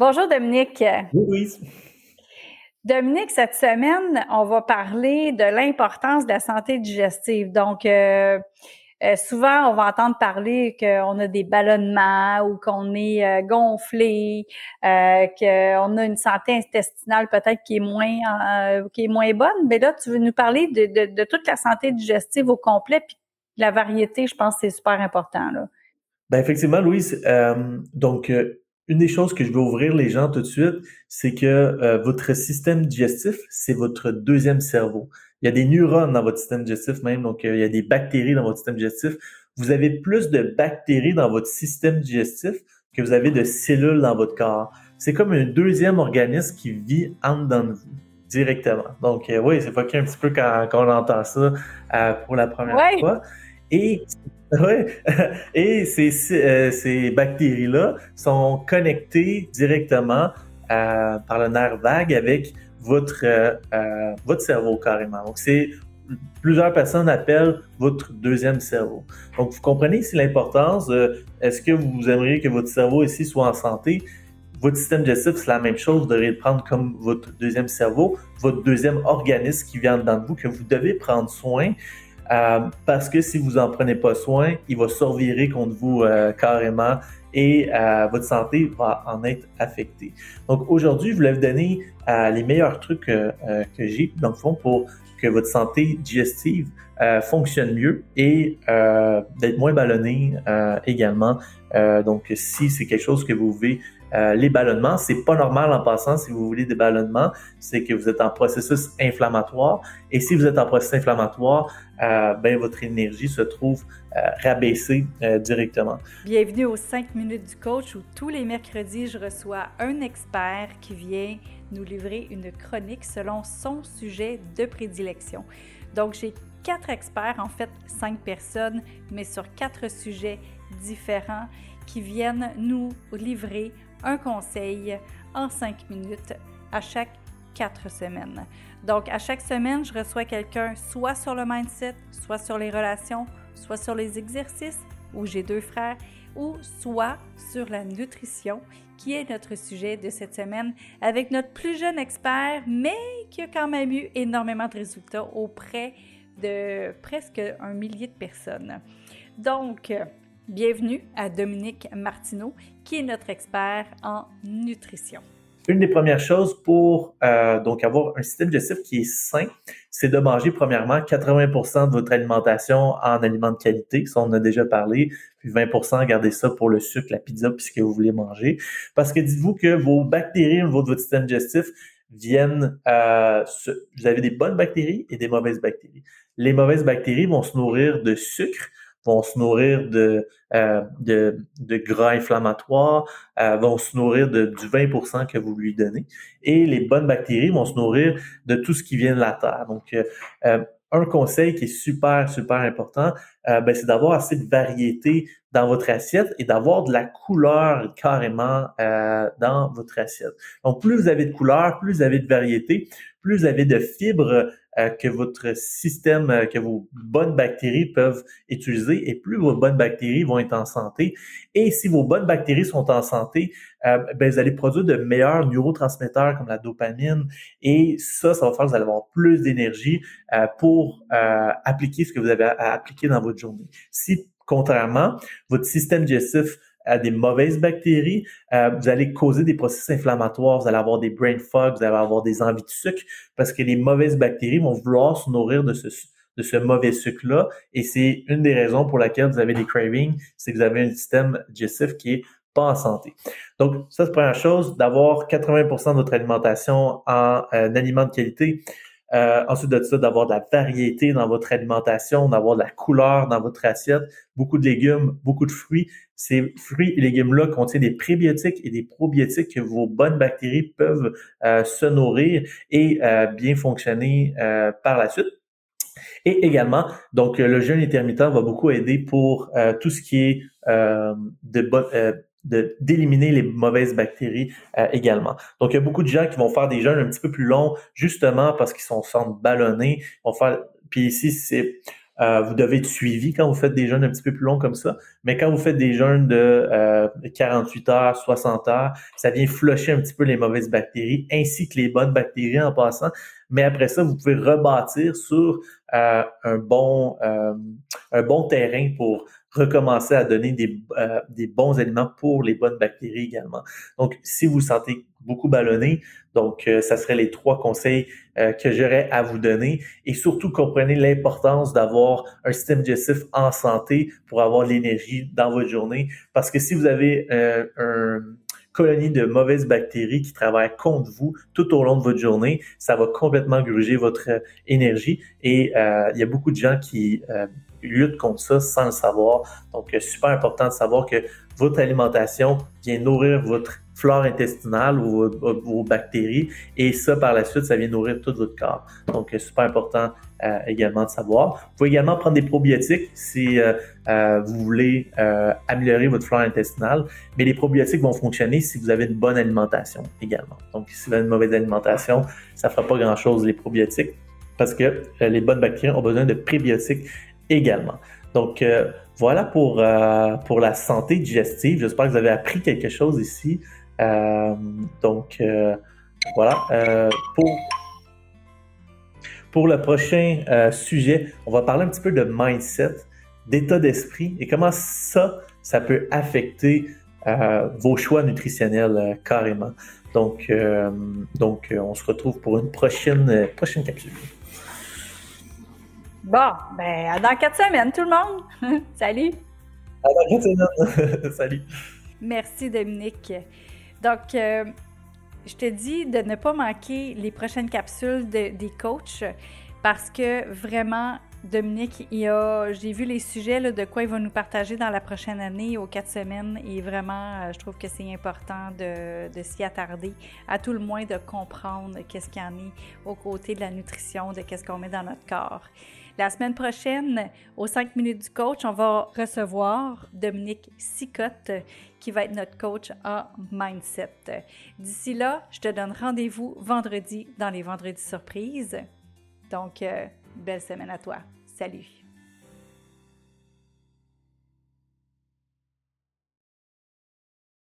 Bonjour Dominique. Oui, Dominique, cette semaine, on va parler de l'importance de la santé digestive. Donc, euh, euh, souvent, on va entendre parler qu'on a des ballonnements ou qu'on est euh, gonflé, qu'on a une santé intestinale peut-être qui est moins qui est moins bonne. Mais là, tu veux nous parler de, de, toute la santé digestive au complet, puis la variété, je pense, c'est super important là. Ben effectivement, Louise. donc une des choses que je veux ouvrir les gens tout de suite, c'est que euh, votre système digestif, c'est votre deuxième cerveau. Il y a des neurones dans votre système digestif même, donc euh, il y a des bactéries dans votre système digestif. Vous avez plus de bactéries dans votre système digestif que vous avez de cellules dans votre corps. C'est comme un deuxième organisme qui vit en dedans de vous directement. Donc euh, oui, c'est pas un petit peu quand, quand, on entend ça pour la première fois. Et oui, et ces, euh, ces bactéries-là sont connectées directement euh, par le nerf vague avec votre, euh, votre cerveau carrément. Donc, c'est plusieurs personnes appellent votre deuxième cerveau. Donc, vous comprenez ici l'importance est-ce que vous aimeriez que votre cerveau ici soit en santé? Votre système digestif, c'est la même chose. Vous devez le prendre comme votre deuxième cerveau, votre deuxième organisme qui vient dedans de vous, que vous devez prendre soin. Euh, parce que si vous en prenez pas soin, il va survirer contre vous euh, carrément et euh, votre santé va en être affectée. Donc aujourd'hui, je voulais vous donner les meilleurs trucs que j'ai dans le fond pour que votre santé digestive fonctionne mieux et d'être moins ballonné également. donc si c'est quelque chose que vous voulez euh, les ballonnements, c'est pas normal en passant si vous voulez des ballonnements, c'est que vous êtes en processus inflammatoire. Et si vous êtes en processus inflammatoire, euh, ben votre énergie se trouve euh, rabaissée directement. Bienvenue aux 5 minutes du coach où tous les mercredis, je reçois un expert qui vient nous livrer une chronique selon son sujet de prédilection. Donc j'ai quatre experts, en fait cinq personnes, mais sur quatre sujets différents qui viennent nous livrer un conseil en cinq minutes à chaque quatre semaines. Donc, à chaque semaine, je reçois quelqu'un soit sur le mindset, soit sur les relations, soit sur les exercices, où j'ai deux frères, ou soit sur la nutrition, qui est notre sujet de cette semaine, avec notre plus jeune expert, mais qui a quand même eu énormément de résultats auprès de presque un millier de personnes. Donc, Bienvenue à Dominique Martineau, qui est notre expert en nutrition. Une des premières choses pour euh, donc avoir un système digestif qui est sain, c'est de manger premièrement 80% de votre alimentation en aliments de qualité, ça on a déjà parlé, puis 20% gardez ça pour le sucre, la pizza, puis ce que vous voulez manger. Parce que dites-vous que vos bactéries au niveau de votre système digestif viennent, euh, vous avez des bonnes bactéries et des mauvaises bactéries. Les mauvaises bactéries vont se nourrir de sucre, vont se nourrir de, euh, de, de, gras inflammatoires, euh, vont se nourrir de, du 20% que vous lui donnez. Et les bonnes bactéries vont se nourrir de tout ce qui vient de la terre. Donc, euh, un conseil qui est super, super important, ben, c'est d'avoir assez de variété dans votre assiette et d'avoir de la couleur carrément dans votre assiette. Donc, plus vous avez de couleur, plus vous avez de variété, plus vous avez de fibres euh, que votre système, euh, que vos bonnes bactéries peuvent utiliser et plus vos bonnes bactéries vont être en santé. Et si vos bonnes bactéries sont en santé, euh, ben, vous allez produire de meilleurs neurotransmetteurs comme la dopamine et ça, ça va faire que vous allez avoir plus d'énergie pour appliquer ce que vous avez à appliquer dans votre journée. Si contrairement, votre système digestif à des mauvaises bactéries, euh, vous allez causer des processus inflammatoires, vous allez avoir des brain fog, vous allez avoir des envies de sucre parce que les mauvaises bactéries vont vouloir se nourrir de ce, de ce mauvais sucre-là. Et c'est une des raisons pour laquelle vous avez des cravings, c'est que vous avez un système digestif qui est pas en santé. Donc, ça, c'est la première chose, d'avoir 80% de votre alimentation en euh, aliments de qualité. Euh, ensuite de ça, d'avoir de la variété dans votre alimentation, d'avoir de la couleur dans votre assiette, beaucoup de légumes, beaucoup de fruits. Ces fruits et légumes-là contiennent des prébiotiques et des probiotiques que vos bonnes bactéries peuvent euh, se nourrir et euh, bien fonctionner par la suite. Et également, donc le jeûne intermittent va beaucoup aider pour tout ce qui est de bonne d'éliminer les mauvaises bactéries euh, également. Donc, il y a beaucoup de gens qui vont faire des jeûnes un petit peu plus longs, justement parce qu'ils sont sentent ballonnés. Vont faire, puis ici, c'est Euh, vous devez être suivi quand vous faites des jeûnes un petit peu plus longs comme ça. Mais quand vous faites des jeûnes de 48 euh, heures, 60 heures, ça vient flusher un petit peu les mauvaises bactéries ainsi que les bonnes bactéries en passant. Mais après ça, vous pouvez rebâtir sur euh, un bon un bon terrain pour recommencer à donner des, des bons aliments pour les bonnes bactéries également. Donc, si vous sentez beaucoup ballonné. Donc, euh, ça serait les trois conseils euh, que j'aurais à vous donner. Et surtout, comprenez l'importance d'avoir un système digestif en santé pour avoir l'énergie dans votre journée. Parce que si vous avez euh, un colonie de mauvaises bactéries qui travaillent contre vous tout au long de votre journée, ça va complètement gruger votre énergie. Et il y a beaucoup de gens qui luttent contre ça sans le savoir. Donc, super important de savoir que votre alimentation vient nourrir votre flore intestinale ou vos, bactéries. Et ça, par la suite, ça vient nourrir tout votre corps. Donc, c'est super important euh, également de savoir. Vous pouvez également prendre des probiotiques si euh, euh, vous voulez améliorer votre flore intestinale. Mais les probiotiques vont fonctionner si vous avez une bonne alimentation également. Donc, si vous avez une mauvaise alimentation, ça ne fera pas grand-chose les probiotiques parce que les bonnes bactéries ont besoin de prébiotiques également. Donc, voilà pour, pour la santé digestive. J'espère que vous avez appris quelque chose ici. Euh, donc, euh, voilà. Euh, pour, pour le prochain sujet, on va parler un petit peu de mindset, d'état d'esprit et comment ça, ça peut affecter vos choix nutritionnels carrément. Donc, donc on se retrouve pour une prochaine, prochaine capsule. Bon, ben, dans quatre semaines, tout le monde. Salut. À dans quatre semaines. Salut. Merci, Dominique. Donc, euh, je te dis de ne pas manquer les prochaines capsules des coachs parce que vraiment, Dominique, j'ai vu les sujets de quoi il va nous partager dans la prochaine année aux quatre semaines et vraiment, euh, je trouve que c'est important de, s'y attarder, à tout le moins de comprendre qu'est-ce qu'il y en est aux côtés de la nutrition, de qu'est-ce qu'on met dans notre corps. La semaine prochaine, aux 5 minutes du coach, on va recevoir Dominique Sicotte, qui va être notre coach en mindset. D'ici là, je te donne rendez-vous vendredi dans les vendredis surprises. Donc, euh, belle semaine à toi. Salut!